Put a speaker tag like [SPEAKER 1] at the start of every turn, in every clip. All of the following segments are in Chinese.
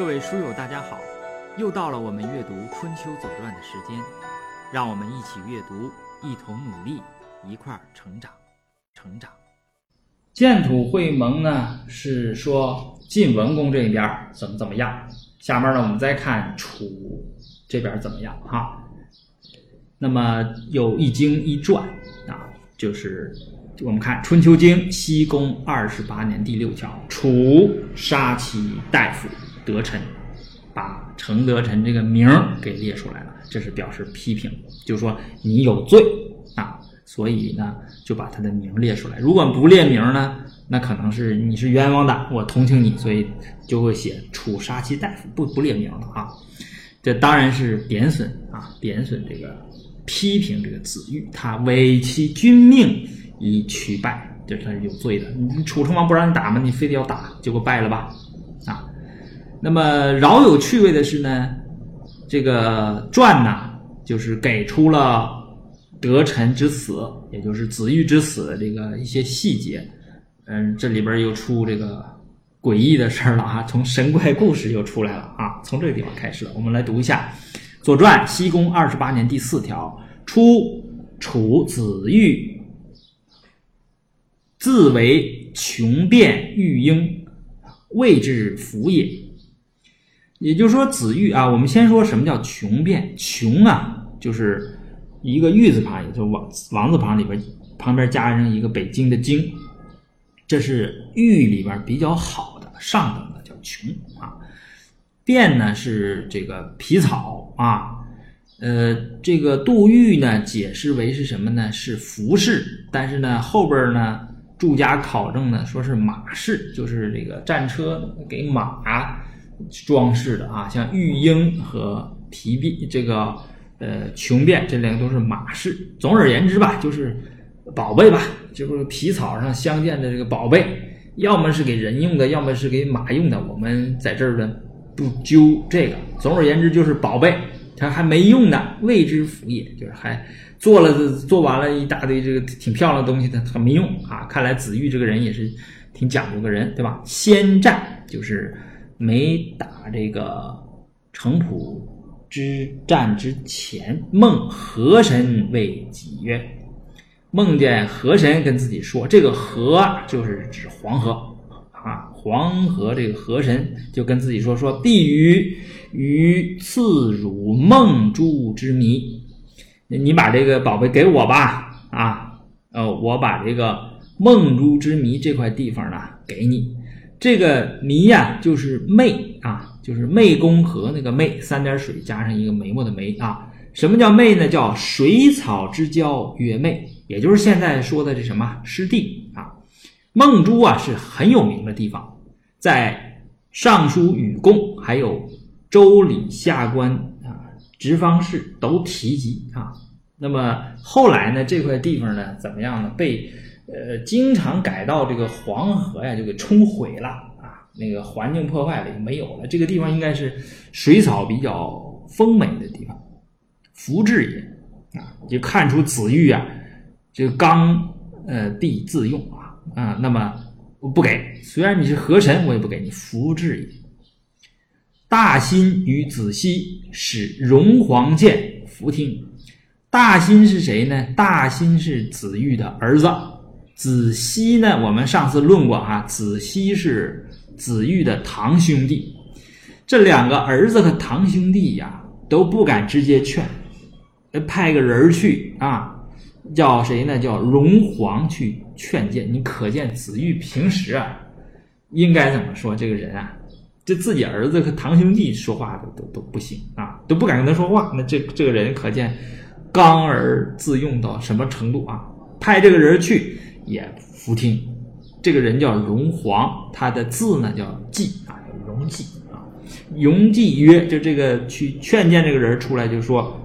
[SPEAKER 1] 各位书友，大家好！又到了我们阅读《春秋左传》的时间，让我们一起阅读，一同努力，一块儿成长，成长。
[SPEAKER 2] 建土会盟呢，是说晋文公这边怎么怎么样。下面呢，我们再看楚这边怎么样哈。那么有一经一传啊，就是我们看《春秋经》西宫二十八年第六条，楚杀其大夫德臣，把程德臣这个名儿给列出来了，这是表示批评，就说你有罪啊，所以呢就把他的名列出来。如果不列名呢，那可能是你是冤枉的，我同情你，所以就会写楚杀其大夫，不不列名了啊。这当然是贬损啊，贬损这个批评这个子玉，他违其君命以取败，这他是有罪的。你楚成王不让你打吗？你非得要打，结果败了吧？那么饶有趣味的是呢，这个传呢，就是给出了德臣之死，也就是子玉之死的这个一些细节。嗯，这里边又出这个诡异的事儿了啊！从神怪故事又出来了啊！从这个地方开始了，我们来读一下《左传》西宫二十八年第四条：初，楚子玉自为穷变玉婴，谓之福也。也就是说，子玉啊，我们先说什么叫穷变？穷啊，就是一个玉字旁，也就王王字旁里边旁边加上一个北京的京。这是玉里边比较好的上等的，叫琼啊。变呢是这个皮草啊，呃，这个杜玉呢解释为是什么呢？是服饰，但是呢后边呢注家考证呢说是马饰，就是这个战车给马装饰的啊，像玉鹰和皮币这个呃琼变这两个都是马饰。总而言之吧，就是宝贝吧。就是皮草上镶嵌的这个宝贝，要么是给人用的，要么是给马用的。我们在这儿呢不揪这个。总而言之，就是宝贝，它还没用呢，未知福也，就是还做了做完了一大堆这个挺漂亮的东西，它它没用啊。看来子玉这个人也是挺讲究个人，对吧？先战就是没打这个城濮之战之前，梦河神为己曰。梦见河神跟自己说：“这个河就是指黄河啊，黄河这个河神就跟自己说：说必于于赐汝梦珠之谜，你把这个宝贝给我吧啊，呃，我把这个梦珠之谜这块地方呢给你。这个迷呀，就是湄啊，就是湄公河那个湄，三点水加上一个眉毛的眉啊。什么叫湄呢？叫水草之交曰湄。”也就是现在说的这什么湿地啊，孟珠啊是很有名的地方，在《尚书禹贡》还有《周礼下官》啊直方士都提及啊。那么后来呢，这块地方呢怎么样呢？被呃经常改到这个黄河呀就给冲毁了啊，那个环境破坏了就没有了。这个地方应该是水草比较丰美的地方，福至也啊，就看出子玉啊。这个刚呃地自用啊啊，那么我不给，虽然你是河神，我也不给你福至也。大辛与子西使荣皇见福听。大辛是谁呢？大辛是子玉的儿子。子熙呢？我们上次论过哈，子熙是子玉的堂兄弟。这两个儿子和堂兄弟呀，都不敢直接劝，派个人去啊。叫谁呢？叫荣皇去劝谏。你可见子玉平时啊，应该怎么说？这个人啊，这自己儿子和堂兄弟说话都都都不行啊，都不敢跟他说话。那这这个人可见刚而自用到什么程度啊？派这个人去也服听。这个人叫荣皇，他的字呢叫季啊，荣季啊。荣季曰：就这个去劝谏这个人出来就说。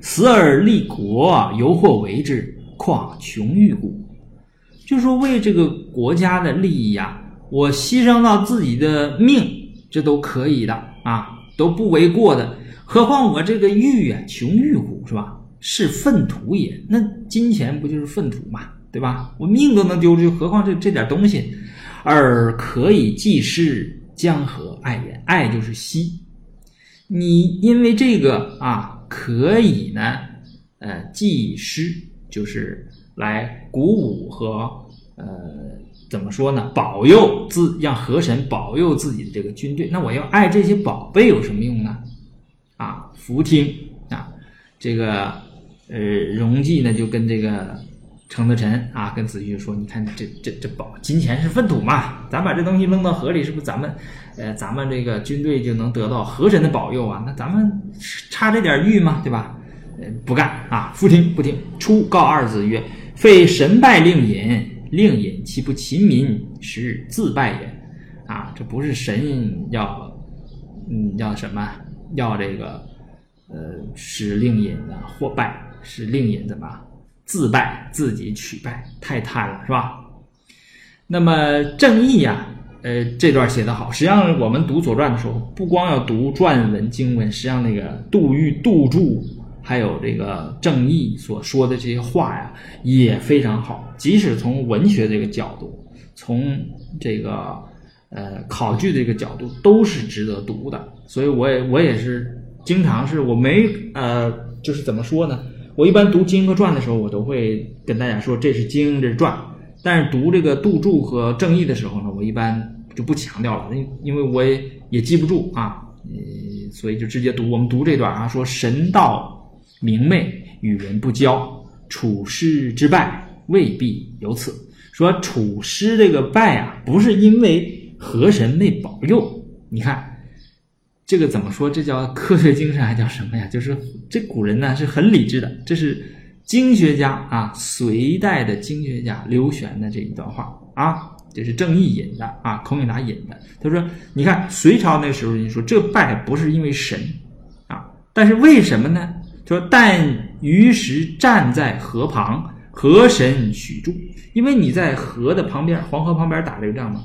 [SPEAKER 2] 死而立国，犹或为之，况穷欲乎？就说为这个国家的利益呀，我牺牲到自己的命，这都可以的啊，都不为过的。何况我这个欲啊，穷欲乎？是吧？是粪土也。那金钱不就是粪土嘛？对吧？我命都能丢出去，何况这这点东西？而可以济师江河爱人，爱就是惜。你因为这个啊，可以呢，呃，祭师，就是来鼓舞和呃，怎么说呢？保佑自让河神保佑自己的这个军队。那我要爱这些宝贝有什么用呢？啊，福听啊，这个呃，容季呢就跟这个。程德臣啊，跟子玉说：“你看这这这宝金钱是粪土嘛，咱把这东西扔到河里，是不是咱们，呃，咱们这个军队就能得到河神的保佑啊？那咱们差这点玉吗？对吧？呃，不干啊！不听不听！出告二子曰：废神败令尹，令尹岂不勤民，是自败也？啊，这不是神要，嗯，要什么？要这个，呃，使令尹的或败，使令尹怎么？”自败，自己取败，太贪了，是吧？那么正义呀，呃，这段写得好。实际上，我们读《左传》的时候，不光要读传文经文，实际上那个杜预、杜注，还有这个正义所说的这些话呀，也非常好。即使从文学这个角度，从这个呃考据这个角度，都是值得读的。所以，我也我也是经常是我没呃，就是怎么说呢？我一般读经和传的时候，我都会跟大家说这是经，这是传。但是读这个杜注和正义的时候呢，我一般就不强调了，因因为我也也记不住啊，呃，所以就直接读。我们读这段啊，说神道明媚，与人不交，处师之败未必有此。说处师这个败啊，不是因为河神没保佑，你看。这个怎么说？这叫科学精神，还叫什么呀？就是这古人呢是很理智的。这是经学家啊，隋代的经学家刘玄的这一段话啊，这是郑义引的啊，孔颖达引的。他说：“你看隋朝那时候，你说这败不是因为神啊，但是为什么呢？说但于时站在河旁，河神许助，因为你在河的旁边，黄河旁边打这个仗嘛，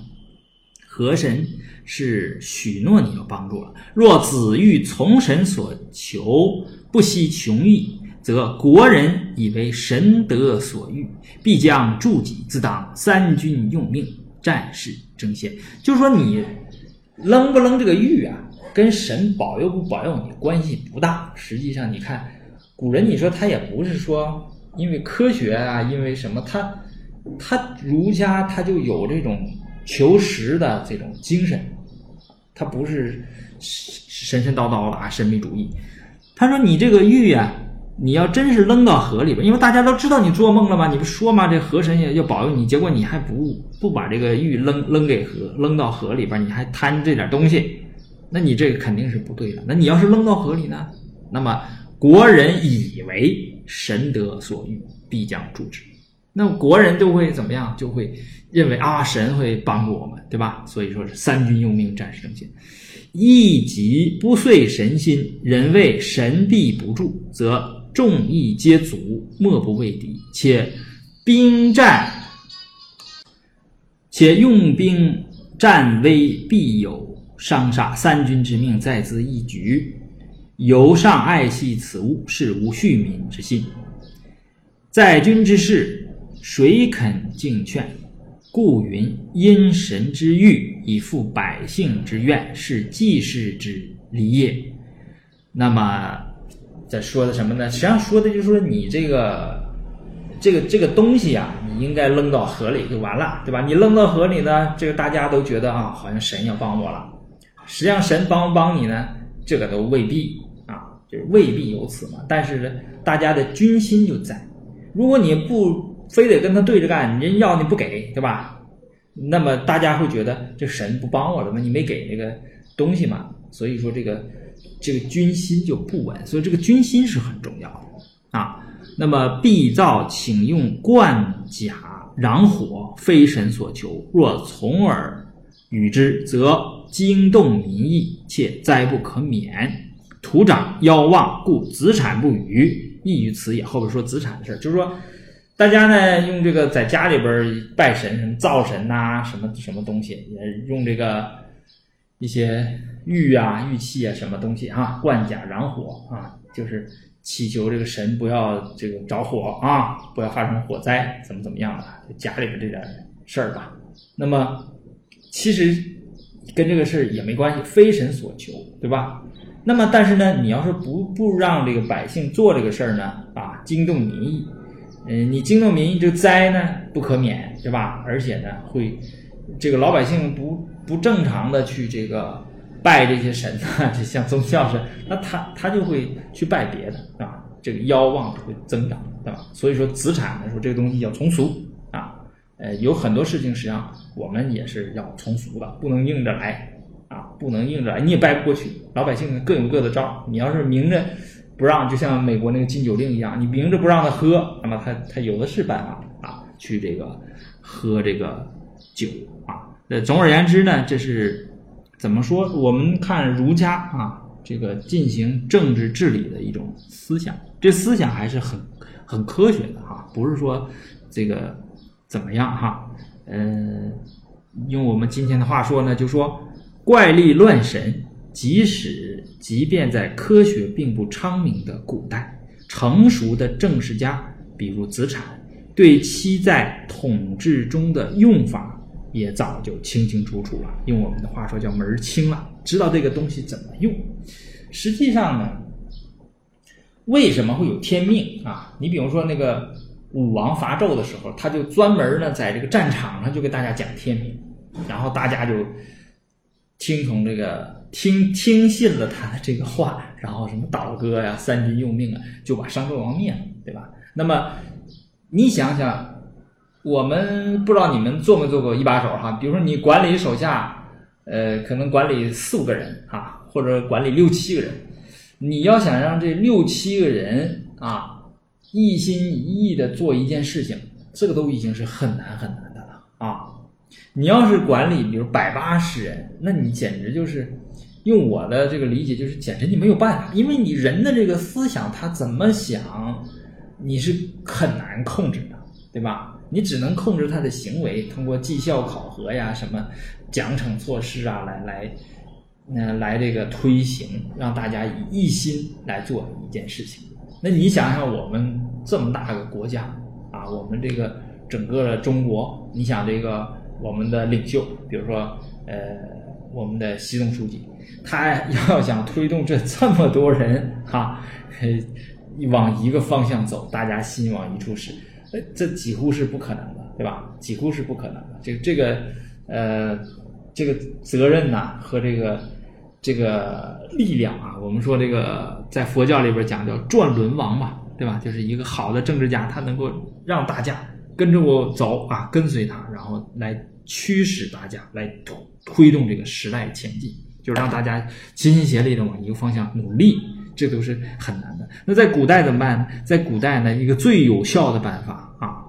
[SPEAKER 2] 河神。”是许诺你要帮助了。若子欲从神所求，不惜穷义，则国人以为神德所欲，必将助己，自当三军用命，战事争先。就是说，你扔不扔这个玉啊，跟神保佑不保佑你关系不大。实际上，你看古人，你说他也不是说因为科学啊，因为什么，他他儒家他就有这种。求实的这种精神，他不是神神叨叨的啊，神秘主义。他说：“你这个玉呀，你要真是扔到河里边，因为大家都知道你做梦了嘛，你不说嘛，这河神也要保佑你，结果你还不不把这个玉扔扔给河，扔到河里边，你还贪这点东西，那你这个肯定是不对的。那你要是扔到河里呢，那么国人以为神得所欲，必将助之。”那国人就会怎么样？就会认为啊，神会帮助我们，对吧？所以说是三军用命，战士争先。一己不遂神心，人谓神必不助，则众义皆阻，莫不畏敌。且兵战，且用兵战危，必有伤杀。三军之命在兹一举，由上爱惜此物，是无恤民之心。在军之事。谁肯敬劝？故云：因神之欲，以复百姓之愿，是济世之理也。那么，这说的什么呢？实际上说的就是说，你这个这个这个东西啊，你应该扔到河里就完了，对吧？你扔到河里呢，这个大家都觉得啊，好像神要帮我了。实际上，神帮不帮你呢？这个都未必啊，就是未必有此嘛。但是呢，大家的军心就在。如果你不非得跟他对着干，人要你不给，对吧？那么大家会觉得这神不帮我了吗？你没给那个东西嘛？所以说这个这个军心就不稳，所以这个军心是很重要的啊。那么必造请用冠甲攘火，非神所求。若从而与之，则惊动民意，且灾不可免。土长夭亡，故子产不语，亦于此也。后边说子产的事就是说。大家呢用这个在家里边拜神，什么灶神呐，什么什么东西，也用这个一些玉啊、玉器啊，什么东西啊，冠甲燃火啊，就是祈求这个神不要这个着火啊，不要发生火灾，怎么怎么样的，家里边这点事儿吧。那么其实跟这个事儿也没关系，非神所求，对吧？那么，但是呢，你要是不不让这个百姓做这个事儿呢，啊，惊动民意，嗯，你惊动民意，这个灾呢不可免，对吧？而且呢，会这个老百姓不不正常的去这个拜这些神啊，就像宗教神，那他他就会去拜别的啊，这个妖妄会增长，对吧？所以说，子产呢说这个东西要从俗啊，呃，有很多事情实际上我们也是要从俗的，不能硬着来。啊，不能硬着来，你也掰不过去。老百姓各有各的招你要是明着不让，就像美国那个禁酒令一样，你明着不让他喝，那么他他有的是办法啊，去这个喝这个酒啊。呃，总而言之呢，这是怎么说？我们看儒家啊，这个进行政治治理的一种思想，这思想还是很很科学的哈，不是说这个怎么样哈。嗯，用我们今天的话说呢，就说。怪力乱神，即使即便在科学并不昌明的古代，成熟的政治家，比如子产，对其在统治中的用法也早就清清楚楚了。用我们的话说，叫门儿清了，知道这个东西怎么用。实际上呢，为什么会有天命啊？你比如说那个武王伐纣的时候，他就专门呢在这个战场上就给大家讲天命，然后大家就。听从这个听听信了他的这个话，然后什么倒戈呀、三军用命啊，就把商纣王灭了，对吧？那么你想想，我们不知道你们做没做过一把手哈？比如说你管理手下，呃，可能管理四五个人啊，或者管理六七个人，你要想让这六七个人啊一心一意的做一件事情，这个都已经是很难很难。你要是管理，比如百八十人，那你简直就是用我的这个理解，就是简直你没有办法，因为你人的这个思想他怎么想，你是很难控制的，对吧？你只能控制他的行为，通过绩效考核呀、什么奖惩措施啊，来来，呃，来这个推行，让大家以一心来做一件事情。那你想想，我们这么大个国家啊，我们这个整个的中国，你想这个。我们的领袖，比如说，呃，我们的习总书记，他要想推动这这么多人哈，往一个方向走，大家心往一处使，呃，这几乎是不可能的，对吧？几乎是不可能的。这个这个呃，这个责任呐和这个这个力量啊，我们说这个在佛教里边讲叫转轮王嘛，对吧？就是一个好的政治家，他能够让大家跟着我走啊，跟随他，然后来。驱使大家来推动这个时代前进，就是让大家齐心协力的往一个方向努力，这都是很难的。那在古代怎么办？在古代呢，一个最有效的办法啊，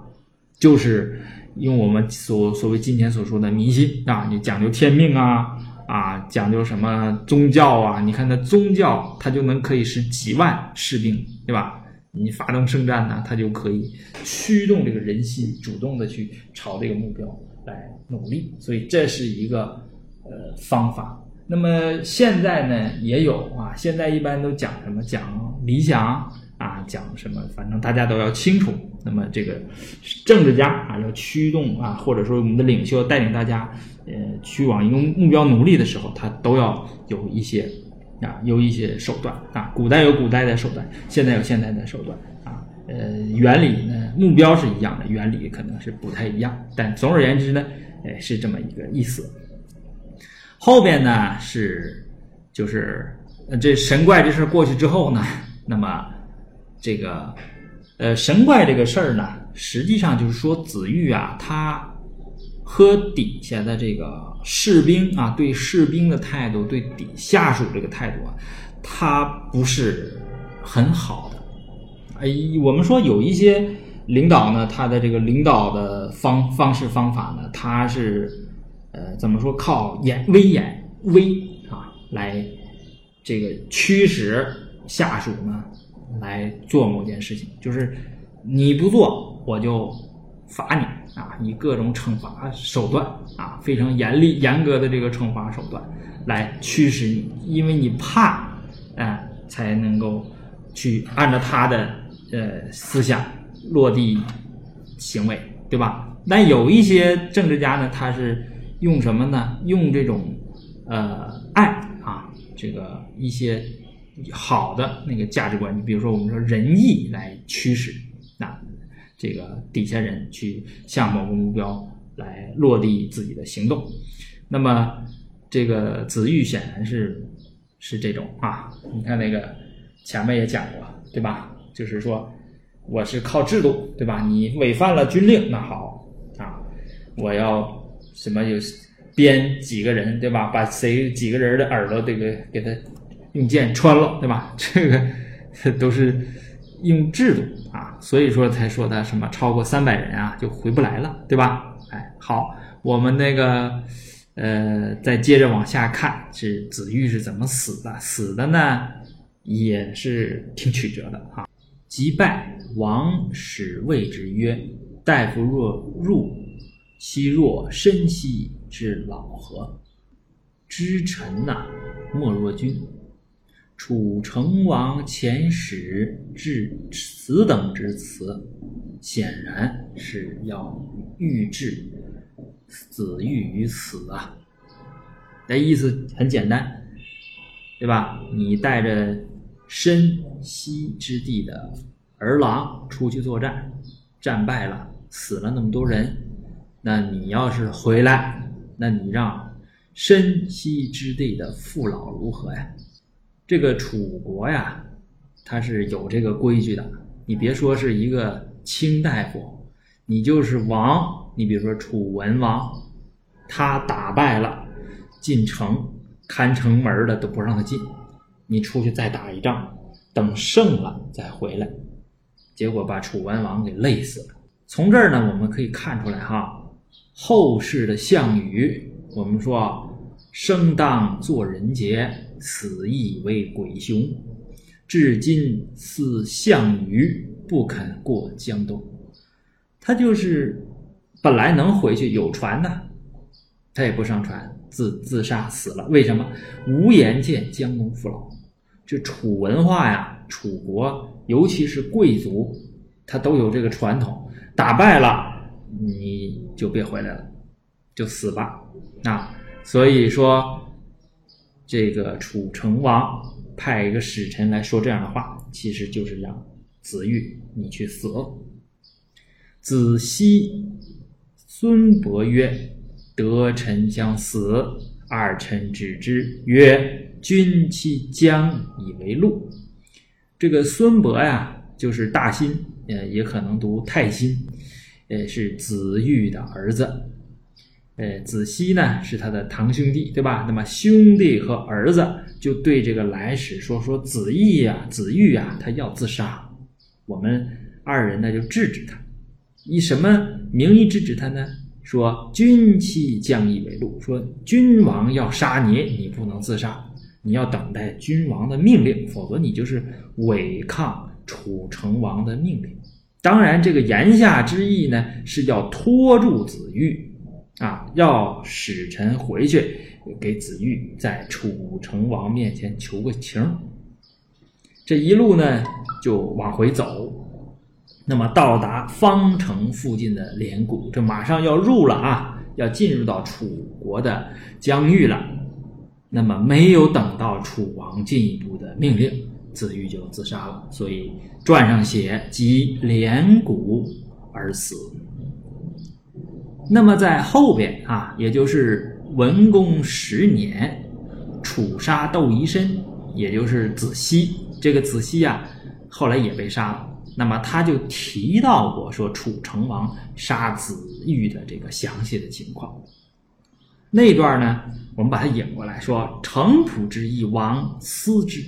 [SPEAKER 2] 就是用我们所所谓今天所说的迷信啊，你讲究天命啊啊，讲究什么宗教啊？你看那宗教，它就能可以使几万士兵，对吧？你发动圣战呢，它就可以驱动这个人心，主动的去朝这个目标。来努力，所以这是一个呃方法。那么现在呢也有啊，现在一般都讲什么？讲理想啊，讲什么？反正大家都要清楚。那么这个政治家啊，要驱动啊，或者说我们的领袖带领大家呃去往一个目标努力的时候，他都要有一些啊，有一些手段啊。古代有古代的手段，现在有现在的手段。呃，原理呢，目标是一样的，原理可能是不太一样，但总而言之呢，哎，是这么一个意思。后边呢是，就是这神怪这事过去之后呢，那么这个呃神怪这个事儿呢，实际上就是说子玉啊，他和底下的这个士兵啊，对士兵的态度，对底下属这个态度啊，他不是很好。哎，我们说有一些领导呢，他的这个领导的方方式方法呢，他是呃怎么说？靠演威严威啊来这个驱使下属呢来做某件事情，就是你不做我就罚你啊，以各种惩罚手段啊，非常严厉严格的这个惩罚手段来驱使你，因为你怕哎才能够去按照他的。呃，思想落地行为，对吧？但有一些政治家呢，他是用什么呢？用这种呃爱啊，这个一些好的那个价值观，你比如说我们说仁义来驱使那这个底下人去向某个目标来落地自己的行动。那么这个子玉显然是是这种啊，你看那个前面也讲过，对吧？就是说我是靠制度，对吧？你违反了军令，那好啊，我要什么有编几个人，对吧？把谁几个人的耳朵这个给他用剑穿了，对吧？这个都是用制度啊，所以说才说他什么超过三百人啊就回不来了，对吧？哎，好，我们那个呃，再接着往下看，是子玉是怎么死的？死的呢也是挺曲折的啊。即败，王使谓之曰：“大夫若入，其若深兮之老何？知臣呐，莫若君。楚成王遣使至此等之辞，显然是要欲置子玉于死啊！那意思很简单，对吧？你带着深西之地的儿郎出去作战，战败了，死了那么多人，那你要是回来，那你让深西之地的父老如何呀？这个楚国呀，他是有这个规矩的。你别说是一个卿大夫，你就是王，你比如说楚文王，他打败了，进城看城门的都不让他进，你出去再打一仗，等胜了再回来，结果把楚文王给累死了。从这儿呢，我们可以看出来哈，后世的项羽，我们说生当作人杰。死亦为鬼雄，至今似项羽不肯过江东。他就是本来能回去有船的，他也不上船，自自杀死了。为什么？无颜见江东父老。这楚文化呀，楚国尤其是贵族，他都有这个传统。打败了你就别回来了，就死吧。啊，所以说。这个楚成王派一个使臣来说这样的话，其实就是让子玉你去死。子西孙伯曰：“得臣将死，二臣止之曰：‘君其将以为禄。’”这个孙伯呀，就是大辛，呃，也可能读太辛，呃，是子玉的儿子。呃，子熙呢是他的堂兄弟，对吧？那么兄弟和儿子就对这个来使说：“说子义呀，子玉呀，他要自杀，我们二人呢就制止他。以什么名义制止他呢？说君妻将以为禄，说君王要杀你，你不能自杀，你要等待君王的命令，否则你就是违抗楚成王的命令。当然，这个言下之意呢是要拖住子玉。”啊，要使臣回去给子玉在楚成王面前求个情。这一路呢就往回走，那么到达方城附近的连谷，这马上要入了啊，要进入到楚国的疆域了。那么没有等到楚王进一步的命令，子玉就自杀了。所以传上写即连谷而死。那么在后边啊，也就是文公十年，楚杀窦仪申，也就是子西。这个子西啊，后来也被杀了。那么他就提到过说楚成王杀子玉的这个详细的情况。那段呢，我们把它引过来说：“城濮之意，王思之，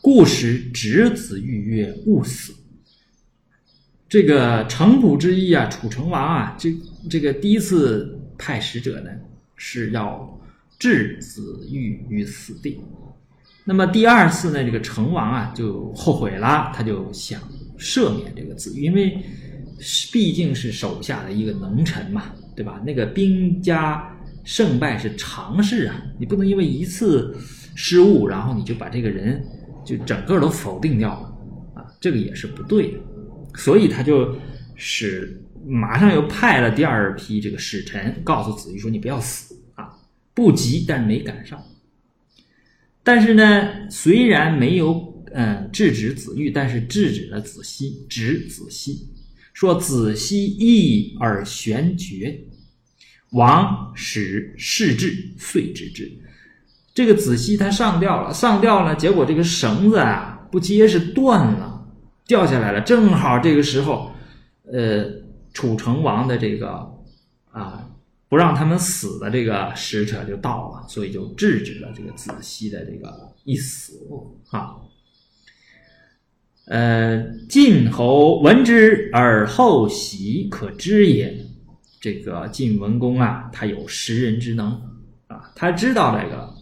[SPEAKER 2] 故使指子玉曰：‘勿死。’”这个城濮之役啊，楚成王啊，这这个第一次派使者呢，是要置子玉于死地。那么第二次呢，这个成王啊就后悔了，他就想赦免这个子玉，因为毕竟是手下的一个能臣嘛，对吧？那个兵家胜败是常事啊，你不能因为一次失误，然后你就把这个人就整个都否定掉了啊，这个也是不对的。所以他就使马上又派了第二批这个使臣，告诉子玉说：“你不要死啊！不急，但没赶上。但是呢，虽然没有嗯制止子玉，但是制止了子熙，止子熙，说子熙义而玄绝，王使事至，遂止之。这个子熙他上吊了，上吊了，结果这个绳子啊不结实，断了，掉下来了。正好这个时候，呃，楚成王的这个啊。不让他们死的这个使者就到了，所以就制止了这个子熙的这个一死啊。呃，晋侯闻之而后喜，可知也。这个晋文公啊，他有识人之能啊，他知道这个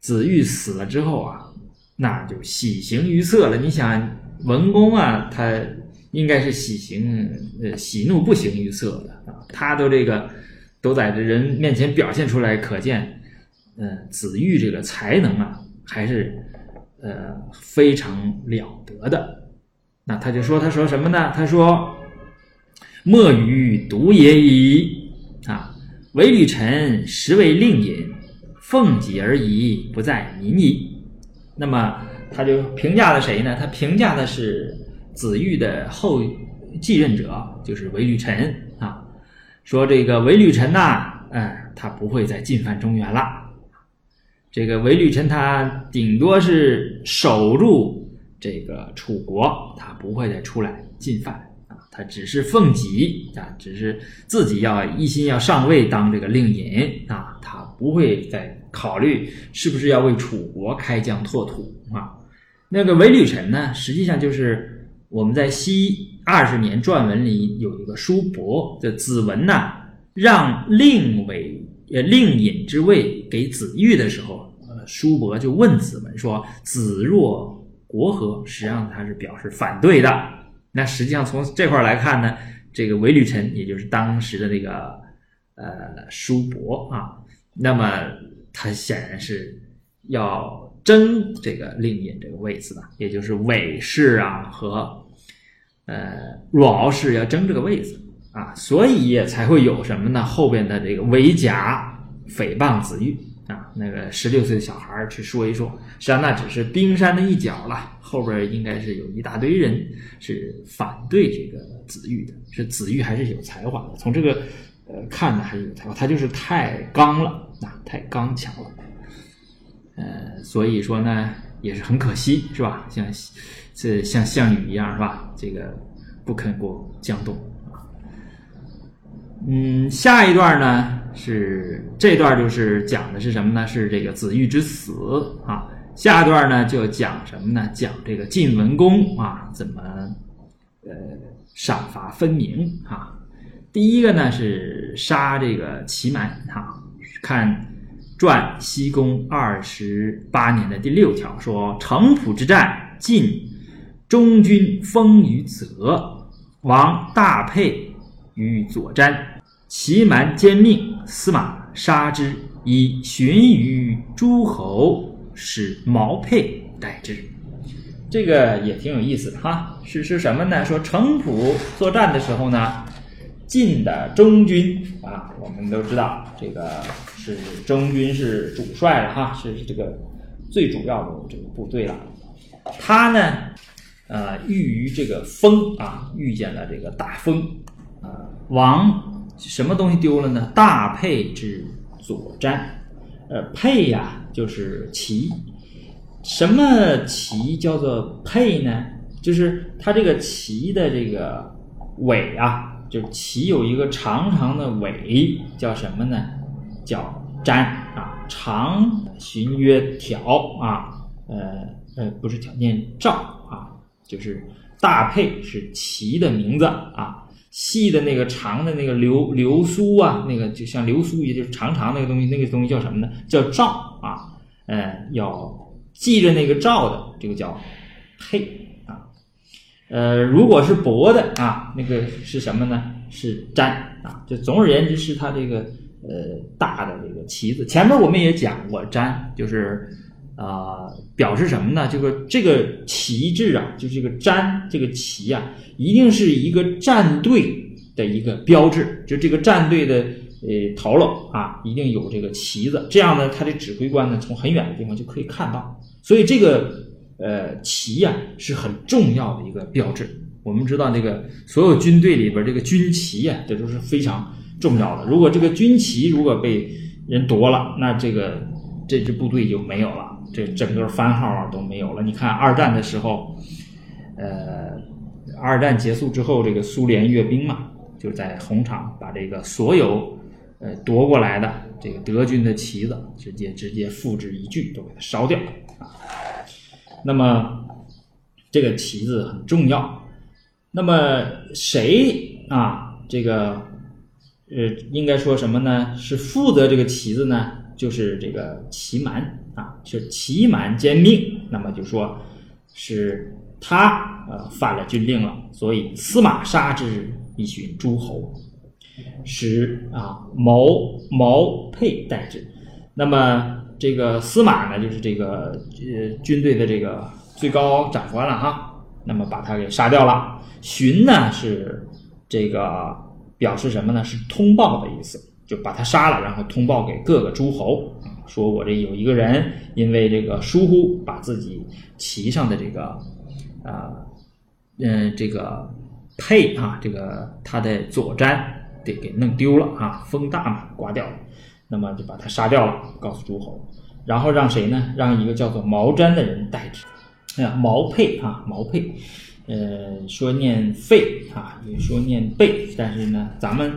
[SPEAKER 2] 子玉死了之后啊，那就喜形于色了。你想，文公啊，他应该是喜形呃喜怒不形于色的啊，他都这个。都在这人面前表现出来，可见，嗯，子玉这个才能啊，还是呃非常了得的。那他就说，他说什么呢？他说：“莫与独也已啊，唯吕臣实为令尹，奉己而已，不在民矣。”那么他就评价了谁呢？他评价的是子玉的后继任者，就是韦吕臣啊。说这个韦履臣呐，嗯，他不会再进犯中原了。这个韦履臣他顶多是守住这个楚国，他不会再出来进犯啊。他只是奉己啊，只是自己要一心要上位当这个令尹啊，他不会再考虑是不是要为楚国开疆拓土啊。那个韦履臣呢，实际上就是我们在西。二十年传文里有一个叔伯这子文呐，让令韦呃令尹之位给子玉的时候，呃叔伯就问子文说：“子若国何？”实际上他是表示反对的。那实际上从这块来看呢，这个韦履臣也就是当时的那个呃叔伯啊，那么他显然是要争这个令尹这个位子的，也就是韦氏啊和。呃，若敖氏要争这个位子啊，所以才会有什么呢？后边的这个韦甲诽谤子玉啊，那个十六岁的小孩去说一说，实际上那只是冰山的一角了，后边应该是有一大堆人是反对这个子玉的，是子玉还是有才华的？从这个呃看呢，还是有才华，他就是太刚了啊，太刚强了，呃，所以说呢，也是很可惜，是吧？像。这像项羽一样是吧？这个不肯过江东。嗯，下一段呢是这段就是讲的是什么呢？是这个子玉之死啊。下一段呢就讲什么呢？讲这个晋文公啊怎么呃赏罚分明啊。第一个呢是杀这个齐蛮啊，看《传西公二十八年》的第六条说：城濮之战，晋。中军封于泽，王大沛于左瞻，其蛮兼命，司马杀之，以寻于诸侯，使毛沛代之。这个也挺有意思的哈，是是什么呢？说城濮作战的时候呢，晋的中军啊，我们都知道这个是中军是主帅了哈，是这个最主要的这个部队了，他呢。呃，遇于这个风啊，遇见了这个大风，啊，王什么东西丢了呢？大佩之左瞻，呃，佩呀就是旗，什么旗叫做佩呢？就是它这个旗的这个尾啊，就是旗有一个长长的尾，叫什么呢？叫瞻啊，长寻曰条啊，呃呃，不是条，念照啊。就是大佩是旗的名字啊，细的那个长的那个流流苏啊，那个就像流苏一样，就是长长那个东西，那个东西叫什么呢？叫罩啊，呃，要系着那个罩的，这个叫佩啊。呃，如果是薄的啊，那个是什么呢？是毡啊。就总而言之，是它这个呃大的这个旗子。前面我们也讲过毡，就是。啊，表示什么呢？这个这个旗帜啊，就是这个毡这个旗啊，一定是一个战队的一个标志。就这个战队的呃头喽啊，一定有这个旗子，这样呢，他的指挥官呢从很远的地方就可以看到。所以这个呃旗呀是很重要的一个标志。我们知道这个所有军队里边这个军旗呀，这都是非常重要的。如果这个军旗如果被人夺了，那这个这支部队就没有了，这整个番号都没有了。你看二战的时候，呃，二战结束之后，这个苏联阅兵嘛，就在红场把这个所有呃夺过来的这个德军的旗子，直接直接付之一炬，都给它烧掉啊。那么这个旗子很重要。那么谁啊？这个呃，应该说什么呢？是负责这个旗子呢？就是这个祁瞒啊，是祁瞒兼命。那么就说是他呃犯了军令了，所以司马杀之以寻诸侯，使啊毛毛沛代之。那么这个司马呢，就是这个呃军队的这个最高长官了哈。那么把他给杀掉了。荀呢是这个表示什么呢？是通报的意思，就把他杀了，然后通报给各个诸侯，说我这有一个人因为这个疏忽，把自己旗上的这个啊嗯这个佩啊这个他的左瞻得给弄丢了啊，风大嘛刮掉了，那么就把他杀掉了，告诉诸侯，然后让谁呢？让一个叫做毛瞻的人代替。哎呀，毛佩啊，毛佩。呃，说念费啊，也说念贝，但是呢，咱们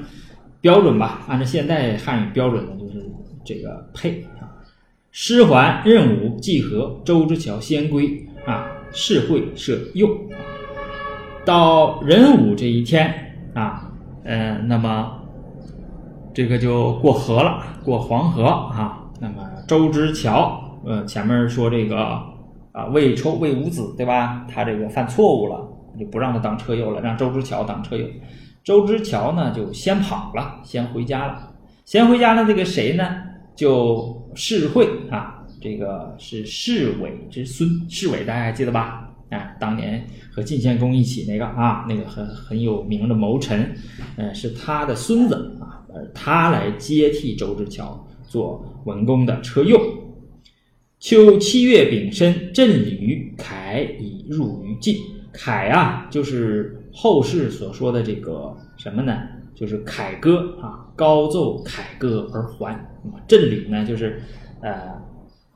[SPEAKER 2] 标准吧，按照现代汉语标准呢，就是这个配啊。师还任武季和周之桥先归啊，是会设右。到壬午这一天啊，呃，那么这个就过河了，过黄河啊。那么周之桥，呃，前面说这个。啊，魏抽魏武子对吧？他这个犯错误了，就不让他当车右了，让周之乔当车右。周之乔呢就先跑了，先回家了。先回家的这个谁呢？就世会啊，这个是世伟之孙。世伟大家还记得吧？哎，当年和晋献公一起那个啊，那个很很有名的谋臣，呃，是他的孙子啊，呃，他来接替周之乔做文公的车右。秋七月丙申，镇吕凯已入于晋。凯啊，就是后世所说的这个什么呢？就是凯歌啊，高奏凯歌而还。那么镇吕呢，就是呃，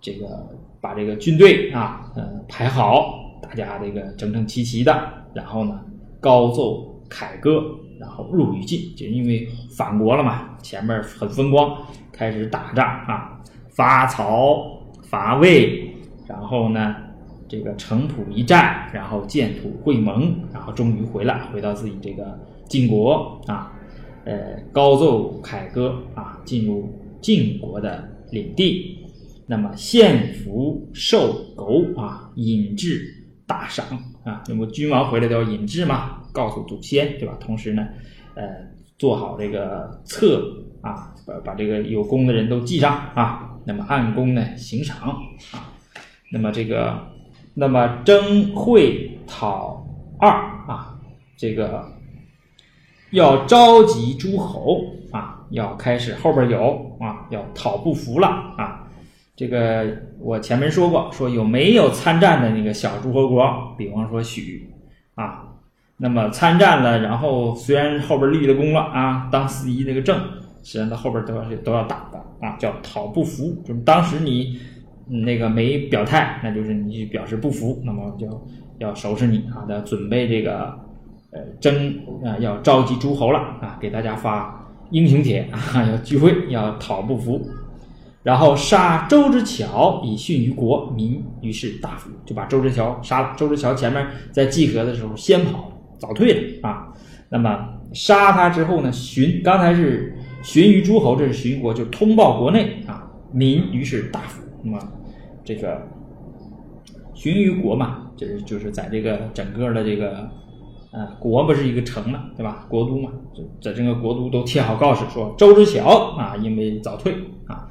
[SPEAKER 2] 这个把这个军队啊，呃，排好，大家这个整整齐齐的，然后呢，高奏凯歌，然后入于晋。就因为反国了嘛，前面很风光，开始打仗啊，发曹。伐魏，然后呢，这个城濮一战，然后建土会盟，然后终于回来，回到自己这个晋国啊，呃，高奏凯歌啊，进入晋国的领地，那么献俘受狗啊，引至大赏啊，那么君王回来都要引至嘛，告诉祖先，对吧？同时呢，呃，做好这个册啊，把把这个有功的人都记上啊。那么按功呢行赏啊，那么这个，那么征会讨二啊，这个要召集诸侯啊，要开始后边有啊，要讨不服了啊。这个我前面说过，说有没有参战的那个小诸侯国，比方说许啊，那么参战了，然后虽然后边立了功了啊，当司仪那个正。实际上，到后边都要都要打的啊，叫讨不服，就是当时你那个没表态，那就是你表示不服，那么就要收拾你啊，要准备这个呃征啊，要召集诸侯了啊，给大家发英雄帖啊，要聚会，要讨不服，然后杀周之乔以训于国民，于是大服，就把周之乔杀了。周之乔前面在集合的时候先跑，早退了啊。那么杀他之后呢，荀刚才是。荀于诸侯，这是巡国，就通报国内啊，民于是大服。那么这个询于国嘛，就是就是在这个整个的这个呃国不是一个城嘛，对吧？国都嘛，就在整个国都都贴好告示说周之乔啊，因为早退啊，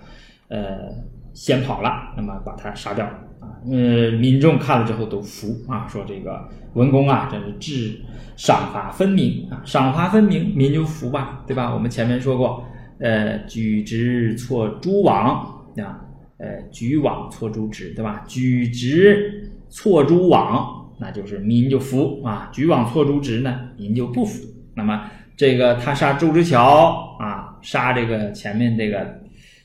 [SPEAKER 2] 呃先跑了，那么把他杀掉啊。呃，民众看了之后都服啊，说这个文公啊，真是治赏罚分明啊，赏罚分明，民就服吧，对吧？我们前面说过。呃，举直错诸枉啊，呃，举枉错诸直，对吧？举直错诸枉，那就是民就服啊；举枉错诸直呢，民就不服。那么这个他杀周之乔啊，杀这个前面这个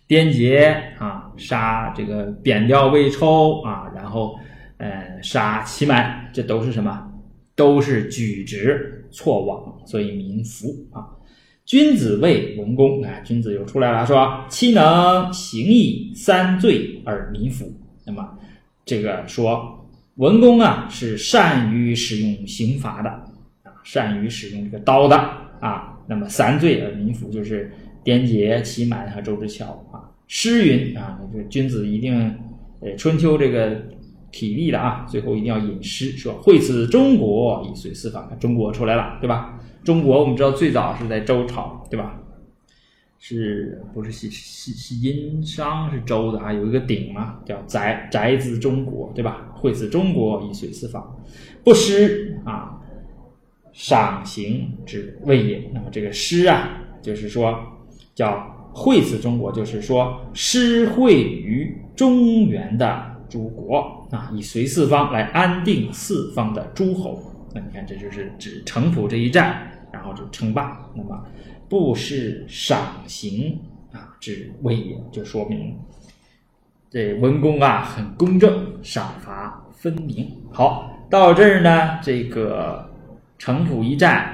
[SPEAKER 2] 颠杰啊，杀这个扁掉魏抽啊，然后呃杀齐满，这都是什么？都是举直错枉，所以民服啊。君子谓文公啊，君子又出来了，说其能行义三罪而民服。那么这个说文公啊是善于使用刑罚的啊，善于使用这个刀的啊。那么三罪而民服，就是颠杰、齐满和周之乔啊。诗云啊，这个君子一定呃春秋这个体力的啊，最后一定要引诗说惠此中国以随四方，中国出来了，对吧？中国我们知道最早是在周朝，对吧？是不是西西西殷商是周的啊？有一个鼎嘛，叫宅宅子中国，对吧？惠此中国以随四方，不施啊，赏刑之谓也。那么这个施啊，就是说叫惠此中国，就是说施惠于中原的诸国啊，以随四方来安定四方的诸侯。那你看，这就是指城濮这一战。然后就称霸，那么不是赏刑啊之谓也，就说明这文公啊很公正，赏罚分明。好，到这儿呢，这个城濮一战，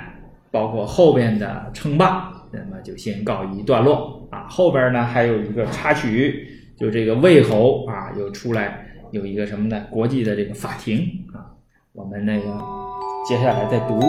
[SPEAKER 2] 包括后边的称霸，那么就先告一段落啊。后边呢还有一个插曲，就这个魏侯啊又出来有一个什么呢？国际的这个法庭啊，我们那个接下来再读。